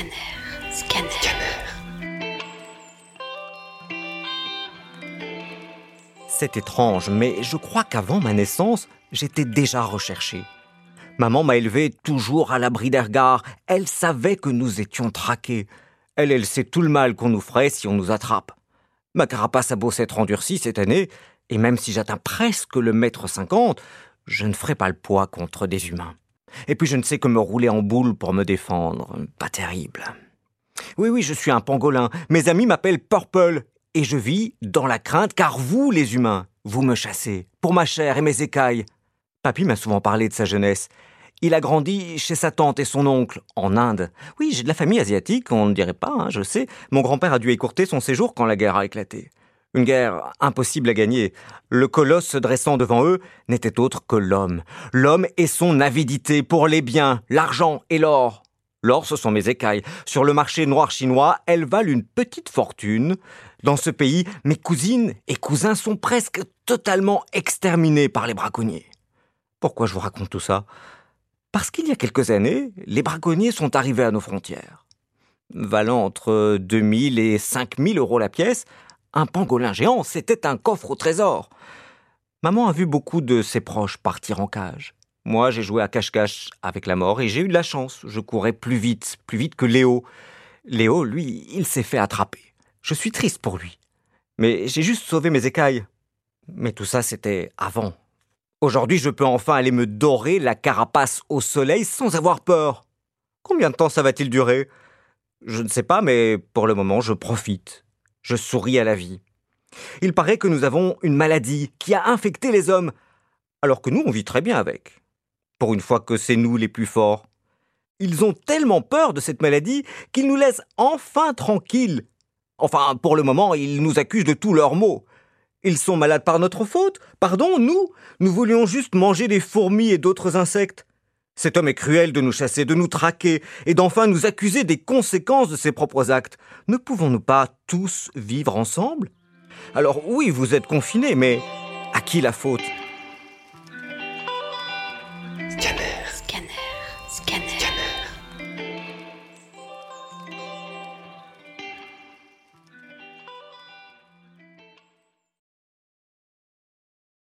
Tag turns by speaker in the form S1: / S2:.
S1: Scanner. Scanner.
S2: C'est étrange, mais je crois qu'avant ma naissance, j'étais déjà recherché. Maman m'a élevé toujours à l'abri des regards. Elle savait que nous étions traqués. Elle, elle sait tout le mal qu'on nous ferait si on nous attrape. Ma carapace a beau s'être endurcie cette année, et même si j'atteins presque le mètre cinquante, je ne ferai pas le poids contre des humains. Et puis je ne sais que me rouler en boule pour me défendre. Pas terrible. Oui, oui, je suis un pangolin. Mes amis m'appellent Purple. Et je vis dans la crainte car vous, les humains, vous me chassez. Pour ma chair et mes écailles. Papy m'a souvent parlé de sa jeunesse. Il a grandi chez sa tante et son oncle, en Inde. Oui, j'ai de la famille asiatique, on ne dirait pas, hein, je sais. Mon grand-père a dû écourter son séjour quand la guerre a éclaté. Une guerre impossible à gagner. Le colosse se dressant devant eux n'était autre que l'homme. L'homme et son avidité pour les biens, l'argent et l'or. L'or, ce sont mes écailles. Sur le marché noir chinois, elles valent une petite fortune. Dans ce pays, mes cousines et cousins sont presque totalement exterminés par les braconniers. Pourquoi je vous raconte tout ça? Parce qu'il y a quelques années, les braconniers sont arrivés à nos frontières. Valant entre 2000 et 5000 euros la pièce, un pangolin géant, c'était un coffre au trésor. Maman a vu beaucoup de ses proches partir en cage. Moi, j'ai joué à cache-cache avec la mort et j'ai eu de la chance. Je courais plus vite, plus vite que Léo. Léo, lui, il s'est fait attraper. Je suis triste pour lui. Mais j'ai juste sauvé mes écailles. Mais tout ça, c'était avant. Aujourd'hui, je peux enfin aller me dorer la carapace au soleil sans avoir peur. Combien de temps ça va-t-il durer? Je ne sais pas, mais pour le moment, je profite. Je souris à la vie. Il paraît que nous avons une maladie qui a infecté les hommes, alors que nous, on vit très bien avec. Pour une fois que c'est nous les plus forts. Ils ont tellement peur de cette maladie qu'ils nous laissent enfin tranquilles. Enfin, pour le moment, ils nous accusent de tous leurs maux. Ils sont malades par notre faute. Pardon, nous Nous voulions juste manger des fourmis et d'autres insectes. Cet homme est cruel de nous chasser, de nous traquer, et d'enfin nous accuser des conséquences de ses propres actes. Ne pouvons-nous pas tous vivre ensemble? Alors oui, vous êtes confinés, mais à qui la faute?